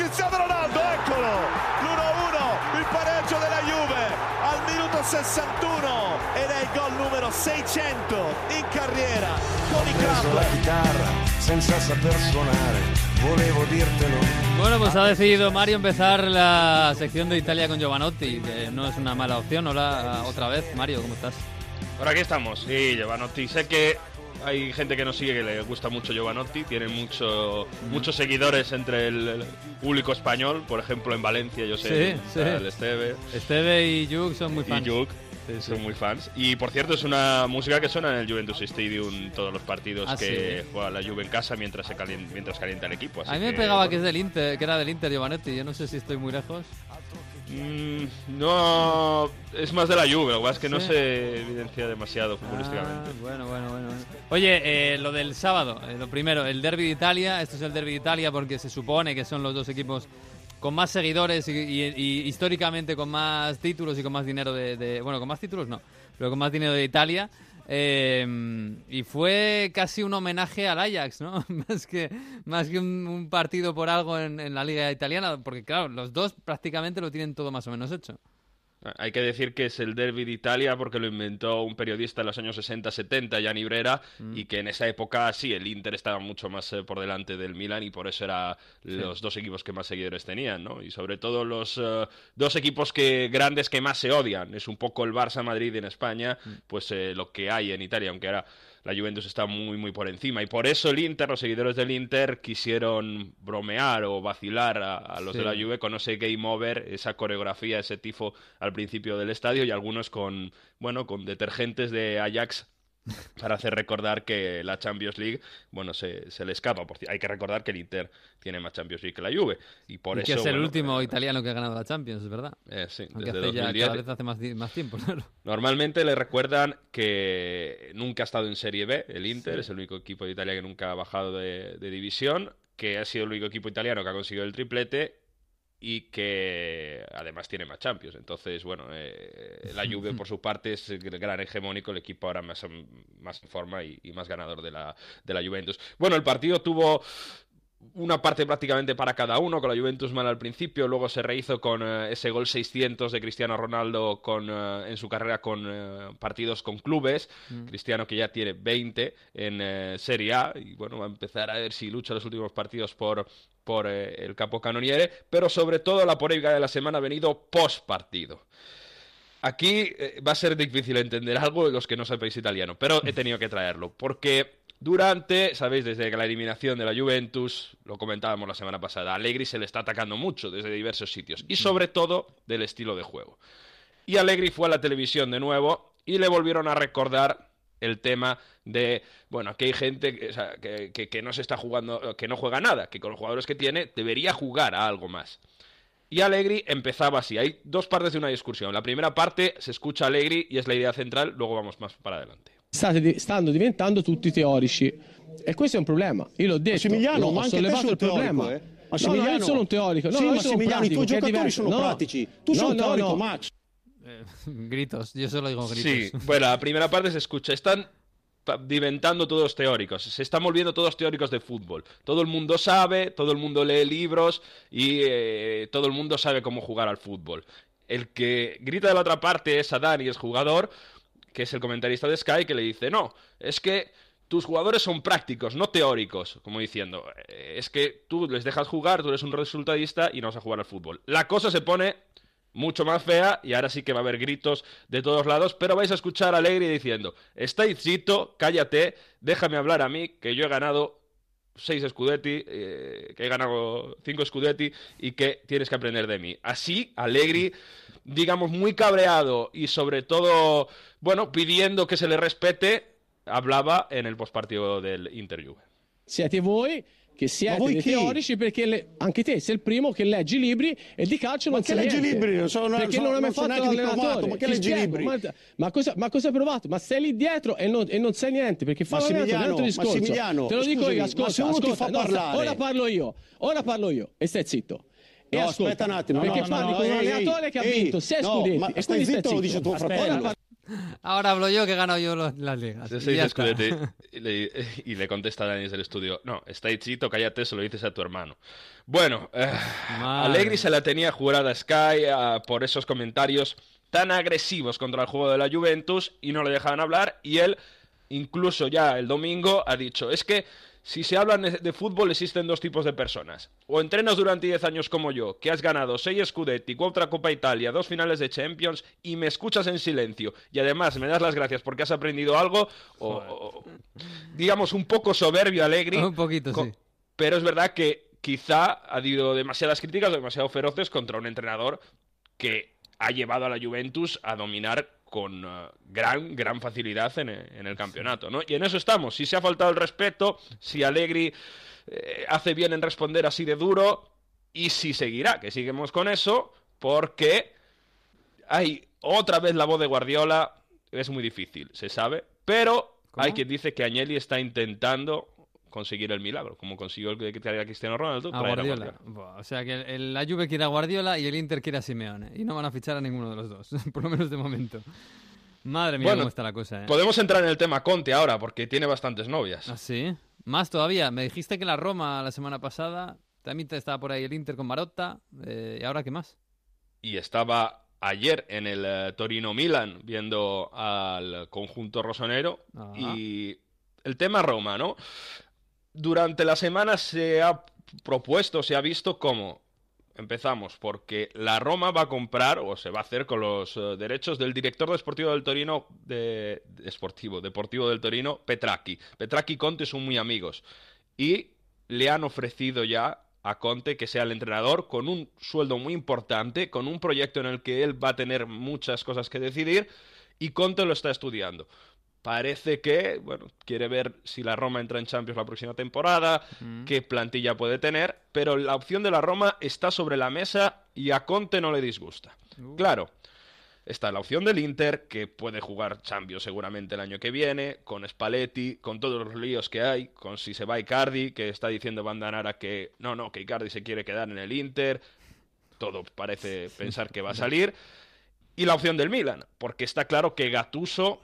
Cristiano Ronaldo, eccolo! L'1-1, il pareggio della Juve al minuto 61 ed è il gol numero 600 in carriera con i club. chitarra senza saper suonare, volevo dirtelo. Bueno, pues ha decidido Mario empezar la sección de Italia con Giovanotti, que no es una mala opción. Hola otra vez, Mario, ¿cómo estás? Por aquí estamos, sí, Giovanotti. Sé que hay gente que nos sigue que le gusta mucho Giovanotti, tiene mucho, muchos seguidores entre el, el público español, por ejemplo en Valencia, yo sé, Sí, sí. el Esteve Esteve y Juk son muy fans. y Sí, sí. son muy fans. Y por cierto, es una música que suena en el Juventus Stadium todos los partidos Ah, que juega la Juve en casa mientras se calienta, mientras calienta el equipo. así A mí me que, pegaba bueno. que es del Inter, que era del Inter Giovanotti. Yo no sé si estoy muy lejos. Mm, no, es más de la Juve, lo que pasa es que no se evidencia demasiado futbolísticamente. Ah, bueno, bueno, bueno. bueno. Oye, eh, lo del sábado, eh, lo primero, el Derby de Italia. Esto es el Derby de Italia porque se supone que son los dos equipos con más seguidores y, y- y históricamente con más títulos y con más dinero de, de- Bueno, con más títulos no, pero con más dinero de Italia. Eh, y fue casi un homenaje al Ajax, ¿no? más que, más que un, partido por algo en, en la liga italiana, porque claro, los dos prácticamente lo tienen todo más o menos hecho. Hay que decir que es el derby de Italia porque lo inventó un periodista en los años 60-70, Gianni Brera, Mm. y que en esa época sí, el Inter estaba mucho más eh, por delante del Milan y por eso era los dos equipos que más seguidores tenían, ¿no? Y sobre todo los eh, dos equipos que grandes que más se odian. Es un poco el Barça-Madrid en España, Mm. pues eh, lo que hay en Italia, aunque ahora la Juventus está muy, muy por encima. Y por eso el Inter, los seguidores del Inter, quisieron bromear o vacilar a, a los Sí. de la Juve con ese game over, esa coreografía, ese tifo al principio del estadio y algunos con, bueno, con detergentes de Ajax para hacer recordar que la Champions League, bueno, se, se le escapa. Por hay que recordar que el Inter tiene más Champions League que la Juve. Y por y eso, que es el bueno, último eh, italiano que ha ganado la Champions, es verdad. eh, sí, Aunque desde hace ya 2010. cada vez hace más, tiempo, claro. Normalmente le recuerdan que nunca ha estado en Serie B, el Inter, Sí. es el único equipo de Italia que nunca ha bajado de, de división, que ha sido el único equipo italiano que ha conseguido el triplete y que además tiene más Champions. Entonces, bueno, eh, la Juve por su parte es el gran hegemónico, el equipo ahora más, más en forma y, y más ganador de la, de la Juventus. Bueno, el partido tuvo una parte prácticamente para cada uno, con la Juventus mal al principio, luego se rehizo con eh, ese gol 600 de Cristiano Ronaldo con, eh, en su carrera con eh, partidos con clubes, Cristiano que ya tiene 20 en Serie A y bueno, va a empezar a ver si lucha los últimos partidos por, por el capo canoniere, pero sobre todo la polémica de la semana ha venido post partido. Aquí va a ser difícil entender algo de los que no sabéis italiano, pero he tenido que traerlo, porque durante, sabéis, desde la eliminación de la Juventus, lo comentábamos la semana pasada, a Allegri se le está atacando mucho desde diversos sitios, y sobre todo del estilo de juego. Y Allegri fue a la televisión de nuevo y le volvieron a recordar el tema de, bueno, que hay gente que, que, no se está jugando, que no juega nada, que con los jugadores que tiene debería jugar a algo más. Y Allegri empezaba así. Hay dos partes de una discusión. La primera parte se escucha Allegri y es la idea central, luego vamos más para adelante. Stanno diventando tutti teorici e questo è un problema. Io l'ho detto, Massimiliano, l'ho- ma ho anche te sollevato sei il teorico, problema. eh? No, no, Massimiliano. io sono un teorico. No, Sì, io Massimiliano, i pratico, tuoi che è giocatori sono No. pratici. Tu sei No, un no, teorico, no. Max. Eh, gritos, yo solo digo gritos. Sí, bueno, la primera parte se escucha. Están diventando todos teóricos. Se están volviendo todos teóricos de fútbol. Todo el mundo sabe, todo el mundo lee libros y eh, todo el mundo sabe cómo jugar al fútbol. El que grita de la otra parte es Adán y es jugador, que es el comentarista de Sky, que le dice, no, es que tus jugadores son prácticos, no teóricos, como diciendo, eh, es que tú les dejas jugar, tú eres un resultadista y no vas a jugar al fútbol. La cosa se pone mucho más fea y ahora sí que va a haber gritos de todos lados, pero vais a escuchar a Alegre diciendo, estáis chito, cállate, déjame hablar a mí, que yo he ganado seis Scudetti, eh, que he ganado cinco Scudetti y que tienes que aprender de mí. Así, Allegri, digamos, muy cabreado y sobre todo, bueno, pidiendo que se le respete, hablaba en el postpartido del Inter Juve. Siete voi che siete voi dei chi? teorici perché le- anche te sei il primo che leggi libri e di calcio Ma non che sai leggi niente. libri? Sono- perché sono- non hai mai non fatto l'allenatore ma che Ti leggi spiego, libri? Ma, ma cosa, ma cosa hai provato? Ma sei lì dietro e non, e non sai niente perché fa l'allenatore, un altro discorso. Massimiliano, te lo dico scusami, io ma ascolta, se uno ti ascolta, fa no, sta- parlare- ora parlo io ora parlo io e stai zitto e No, ascolta, aspetta un attimo, perché no, no, parli no, con un ehi, allenatore che ha ehi, vinto 6 no, scudetti ma e stai quindi zitto, lo zitto. dice tuo Aspetta, fratello. Ahora hablo yo que he ganado yo ligas. Se Y y, le, y le contesta Dani desde el estudio, no, está hechito, cállate, se lo dices a tu hermano. Bueno, eh, Madre. Allegri se la tenía jurada a Sky ah, por esos comentarios tan agresivos contra el juego de la Juventus y no le dejaban hablar y él, incluso ya el domingo, ha dicho, es que si se habla de fútbol existen dos tipos de personas. O entrenas durante 10 años como yo, que has ganado 6 Scudetti, otra Copa Italia, dos finales de Champions y me escuchas en silencio y además me das las gracias porque has aprendido algo, o, o- digamos un poco soberbio Allegri. Un poquito, sí. Pero es verdad que quizá ha habido demasiadas críticas o demasiado feroces contra un entrenador que ha llevado a la Juventus a dominar con eh, gran, gran facilidad en, en el campeonato, ¿no? Y en eso estamos. Si se ha faltado el respeto, si Allegri eh, hace bien en responder así de duro, y si seguirá, que seguimos con eso, porque hay otra vez la voz de Guardiola, es muy difícil, se sabe, pero ¿Cómo? hay quien dice que Agnelli está intentando conseguir el milagro, como consiguió el que traer a Cristiano Ronaldo. A a Guardiola. Buah, o sea que el- el- la Juve quiere a Guardiola y el Inter quiere a Simeone. Y no van a fichar a ninguno de los dos, por lo menos de momento. Madre mía, Bueno, cómo está la cosa, ¿eh? Podemos entrar en el tema Conte ahora, porque tiene bastantes novias. ¿Ah, sí? Más todavía. Me dijiste que la Roma la semana pasada también te estaba por ahí el Inter con Marotta. eh, ¿Y ahora qué más? Y estaba ayer en el eh, Torino-Milan viendo al conjunto rosonero. Y el tema Roma, ¿no? Durante la semana se ha propuesto, se ha visto cómo empezamos, porque la Roma va a comprar o se va a hacer con los eh, derechos del director deportivo del Torino, de, de- esportivo, deportivo del Torino, Petracchi. Petracchi y Conte son muy amigos y le han ofrecido ya a Conte que sea el entrenador con un sueldo muy importante, con un proyecto en el que él va a tener muchas cosas que decidir y Conte lo está estudiando. Parece que, bueno, quiere ver si la Roma entra en Champions la próxima temporada, Mm. qué plantilla puede tener, pero la opción de la Roma está sobre la mesa y a Conte no le disgusta. Uh. Claro, está la opción del Inter, que puede jugar Champions seguramente el año que viene, con Spalletti, con todos los líos que hay, con si se va Icardi, que está diciendo Bandanara que no, no, que Icardi se quiere quedar en el Inter, todo parece pensar que va a salir, y la opción del Milan, porque está claro que Gattuso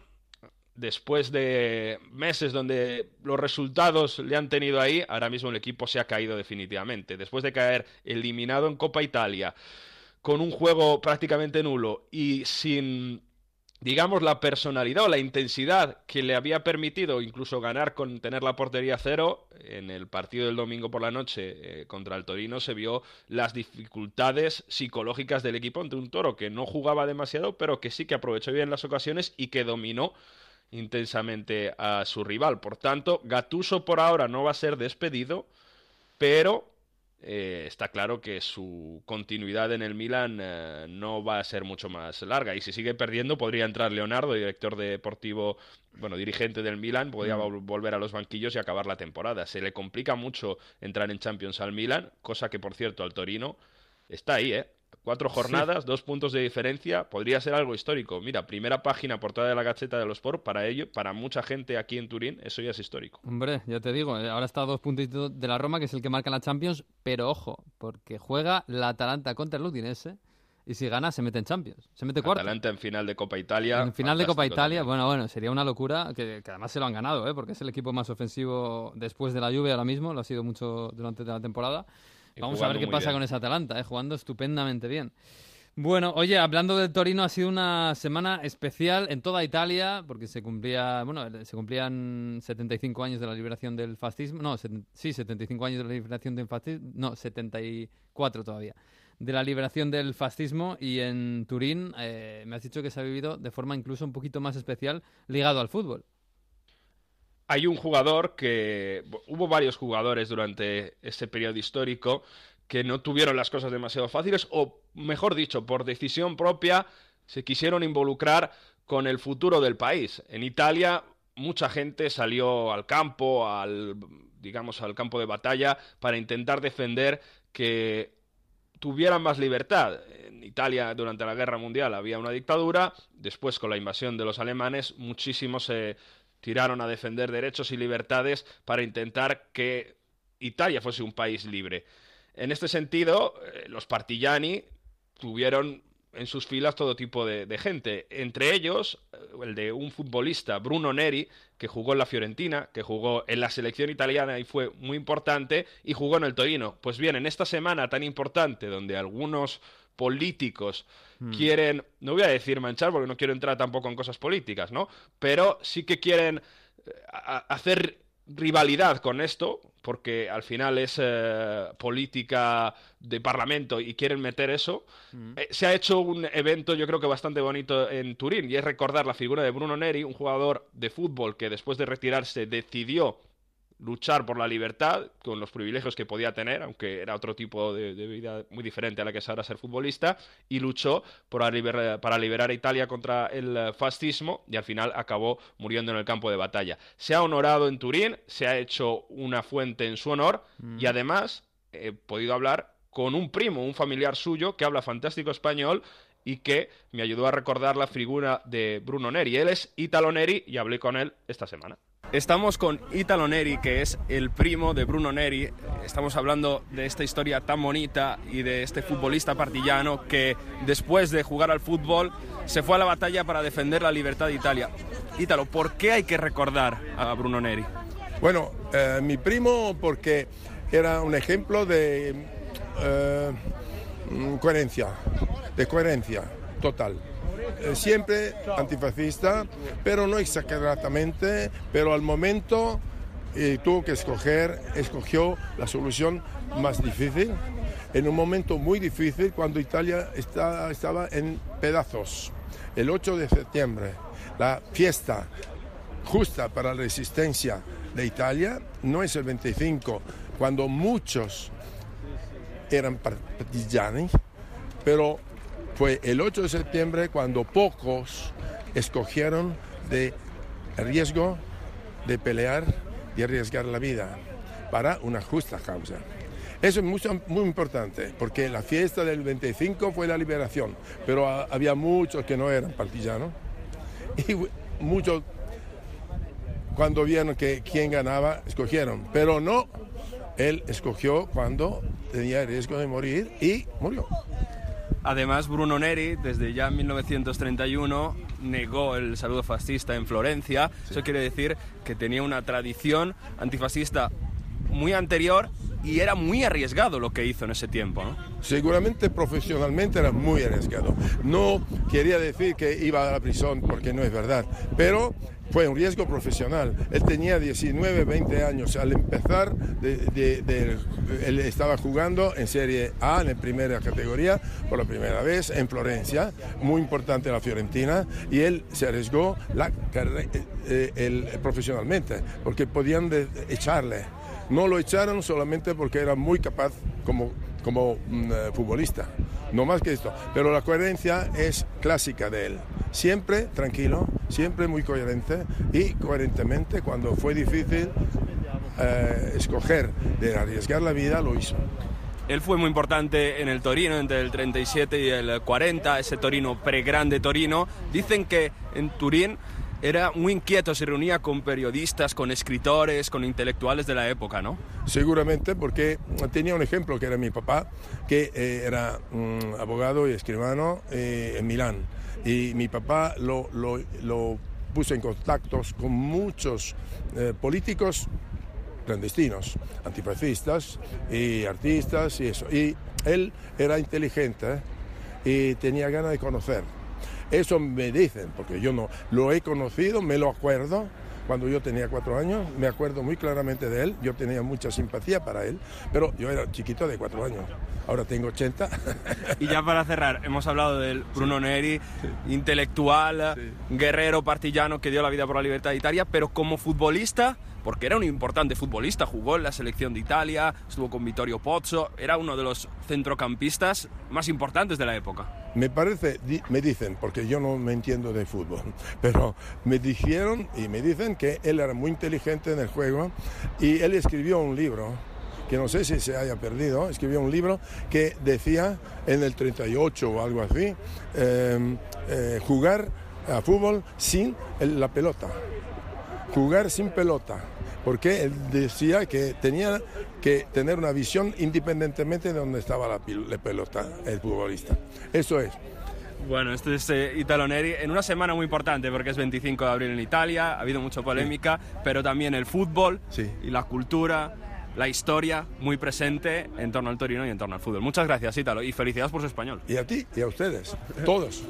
después de meses donde los resultados le han tenido ahí, ahora mismo el equipo se ha caído definitivamente. Después de caer eliminado en Copa Italia, con un juego prácticamente nulo y sin, digamos, la personalidad o la intensidad que le había permitido incluso ganar con tener la portería cero, en el partido del domingo por la noche eh, contra el Torino se vio las dificultades psicológicas del equipo ante un toro que no jugaba demasiado, pero que sí que aprovechó bien las ocasiones y que dominó intensamente a su rival. Por tanto, Gatuso por ahora no va a ser despedido, pero eh, está claro que su continuidad en el Milan eh, no va a ser mucho más larga. Y si sigue perdiendo, podría entrar Leonardo, director deportivo, bueno, dirigente del Milan, podría vol- volver a los banquillos y acabar la temporada. Se le complica mucho entrar en Champions al Milan, cosa que, por cierto, al Torino está ahí, ¿eh? Cuatro jornadas, dos puntos de diferencia, podría ser algo histórico. Mira, primera página, portada de la Gaceta de los Sport, para ello, para mucha gente aquí en Turín, eso ya es histórico. Hombre, ya te digo, eh, ahora está a dos puntitos de la Roma, que es el que marca la Champions, pero ojo, porque juega la Atalanta contra el Udinese y si gana se mete en Champions, se mete cuarto. Atalanta en final de Copa Italia. En final de Copa Italia, también. bueno, bueno, sería una locura, que, que además se lo han ganado, ¿eh? porque es el equipo más ofensivo después de la lluvia ahora mismo, lo ha sido mucho durante la temporada. Vamos a ver qué pasa bien. con esa Atalanta, ¿eh? jugando estupendamente bien. Bueno, oye, hablando del Torino, ha sido una semana especial en toda Italia, porque se cumplía, bueno, se cumplían 75 años de la liberación del fascismo, no, seten- sí, 75 años de la liberación del fascismo, no, 74 todavía, de la liberación del fascismo y en Turín eh, me has dicho que se ha vivido de forma incluso un poquito más especial ligado al fútbol. Hay un jugador que. Hubo varios jugadores durante ese periodo histórico que no tuvieron las cosas demasiado fáciles, o mejor dicho, por decisión propia, se quisieron involucrar con el futuro del país. En Italia, mucha gente salió al campo, al digamos al campo de batalla, para intentar defender que tuvieran más libertad. En Italia, durante la Guerra Mundial, había una dictadura. Después, con la invasión de los alemanes, muchísimos se tiraron a defender derechos y libertades para intentar que Italia fuese un país libre. En este sentido, eh, los partigiani tuvieron en sus filas todo tipo de, de, gente. Entre ellos, eh, el de un futbolista, Bruno Neri, que jugó en la Fiorentina, que jugó en la selección italiana y fue muy importante, y jugó en el Torino. Pues bien, en esta semana tan importante, donde algunos políticos mm. quieren, no voy a decir manchar porque no quiero entrar tampoco en cosas políticas, ¿no? Pero sí que quieren eh, hacer rivalidad con esto, porque al final es eh, política de parlamento y quieren meter eso, mm. eh, se ha hecho un evento yo creo que bastante bonito en Turín y es recordar la figura de Bruno Neri, un jugador de fútbol que después de retirarse decidió luchar por la libertad con los privilegios que podía tener, aunque era otro tipo de, vida muy diferente a la que es ahora ser futbolista, y luchó para liberar a Italia contra el fascismo y al final acabó muriendo en el campo de batalla. Se ha honorado en Turín, se ha hecho una fuente en su honor y mm. además he podido hablar con un primo, un familiar suyo que habla fantástico español y que me ayudó a recordar la figura de Bruno Neri. Él es Italo Neri y hablé con él esta semana. Estamos con Italo Neri, que es el primo de Bruno Neri. Estamos hablando de esta historia tan bonita y de este futbolista partillano que después de jugar al fútbol se fue a la batalla para defender la libertad de Italia. Italo, ¿por qué hay que recordar a Bruno Neri? Bueno, eh, mi primo porque era un ejemplo de eh, coherencia, de coherencia total. Eh, siempre antifascista, pero no exageradamente, pero al momento eh, tuvo que escoger, escogió la solución más difícil, en un momento muy difícil cuando Italia está, estaba en pedazos. El 8 de septiembre, la fiesta justa para la resistencia de Italia, no es el 25, cuando muchos eran partigiani, pero fue el 8 de septiembre cuando pocos escogieron de riesgo de pelear y arriesgar la vida para una justa causa. Eso es muy importante, porque la fiesta del 25 fue la liberación, pero había muchos que no eran partisanos y muchos cuando vieron que quién ganaba, escogieron, pero no, él escogió cuando tenía riesgo de morir y murió. Además, Bruno Neri, desde ya 1931, negó el saludo fascista en Florencia. Eso quiere decir que tenía una tradición antifascista muy anterior y era muy arriesgado lo que hizo en ese tiempo, ¿no? Seguramente profesionalmente era muy arriesgado. No quería decir que iba a la prisión porque no es verdad, pero fue un riesgo profesional. Él tenía 19, 20 años. Al empezar, él estaba jugando en Serie A, en primera categoría, por la primera vez en Florencia, muy importante la Fiorentina, y él se arriesgó la, eh, profesionalmente, porque podían echarle. No lo echaron solamente porque era muy capaz como, como mm, eh, futbolista, no más que esto. Pero la coherencia es clásica de él. Siempre tranquilo, siempre muy coherente y coherentemente cuando fue difícil eh, escoger de arriesgar la vida, lo hizo. Él fue muy importante en el Torino entre el 37 y el 40, ese Torino pre-grande Torino. Dicen que en Turín era muy inquieto, se reunía con periodistas, con escritores, con intelectuales de la época, ¿no? Seguramente, porque tenía un ejemplo que era mi papá, que eh, era mm, abogado y escribano eh, en Milán. Y mi papá lo, lo, puso en contactos con muchos eh, políticos clandestinos, antifascistas y artistas y eso. Y él era inteligente y tenía ganas de conocer. Eso me dicen, porque yo no lo he conocido, me lo acuerdo. Cuando yo tenía cuatro años, me acuerdo muy claramente de él, yo tenía mucha simpatía para él, pero yo era chiquito de cuatro años, ahora tengo 80. Y ya para cerrar, hemos hablado del Bruno Neri, intelectual, guerrero partillano que dio la vida por la libertad de Italia, pero como futbolista, porque era un importante futbolista, jugó en la selección de Italia, estuvo con Vittorio Pozzo, era uno de los centrocampistas más importantes de la época. Me parece, me dicen, porque yo no me entiendo de fútbol, pero me dijeron y me dicen que él era muy inteligente en el juego y él escribió un libro que no sé si se haya perdido, escribió un libro que decía en el 38 o algo así, em, eh, jugar a fútbol sin la pelota, jugar sin pelota porque él decía que tenía que tener una visión independientemente de donde estaba la, pelota, el futbolista. Eso es. Bueno, esto es eh, Italo Neri en una semana muy importante porque es 25 de abril en Italia, ha habido mucha polémica, pero también el fútbol Sí. y la cultura, la historia muy presente en torno al Torino y en torno al fútbol. Muchas gracias, Ítalo, y felicidades por su español. Y a ti y a ustedes, todos.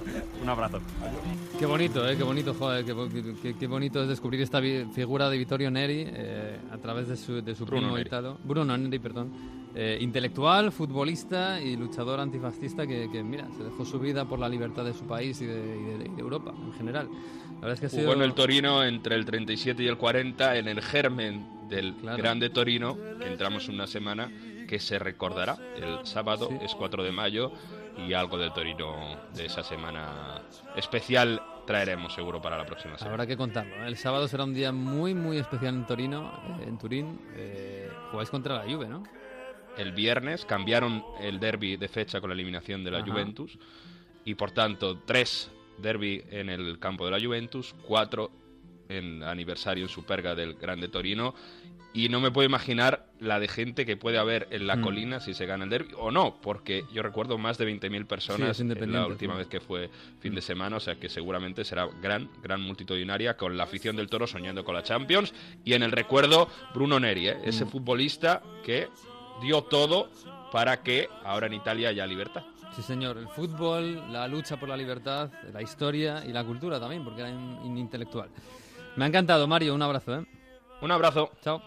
Un abrazo. Qué bonito, ¿eh? Qué bonito, joder, qué, qué- qué bonito es descubrir esta figura de Vittorio Neri eh, a través de su, de su Bruno primo Neri. Italo. Bruno Neri, perdón. Eh, intelectual, futbolista y luchador antifascista que, que, mira, se dejó su vida por la libertad de su país y de, y de- y de Europa en general. La verdad es que ha sido... Jugó en el Torino entre el 37 y el 40 en el germen del Claro. grande Torino, que entramos una semana que se recordará. El sábado Sí. es 4 de mayo y algo del Torino de esa semana especial traeremos seguro para la próxima semana. Habrá que contarlo. ¿eh? El sábado será un día muy, muy especial en Torino, eh, en Turín. Eh, jugáis contra la Juve, ¿no? El viernes cambiaron el derby de fecha con la eliminación de la Ajá. Juventus y por tanto tres derby en el campo de la Juventus, cuatro en aniversario en Superga del Grande Torino y no me puedo imaginar la de gente que puede haber en la Mm. colina si se gana el derby o no, porque yo recuerdo más de 20.000 Sí, personas es en la última sí. vez que fue fin de semana, o sea que seguramente será gran, gran multitudinaria con la afición del Toro soñando con la Champions y en el recuerdo Bruno Neri, ¿eh? ese Mm. futbolista que dio todo para que ahora en Italia haya libertad. Sí, señor. El fútbol, la lucha por la libertad, la historia y la cultura también, porque era un, un intelectual. Me ha encantado, Mario. Un abrazo, ¿eh? Un abrazo. Chao.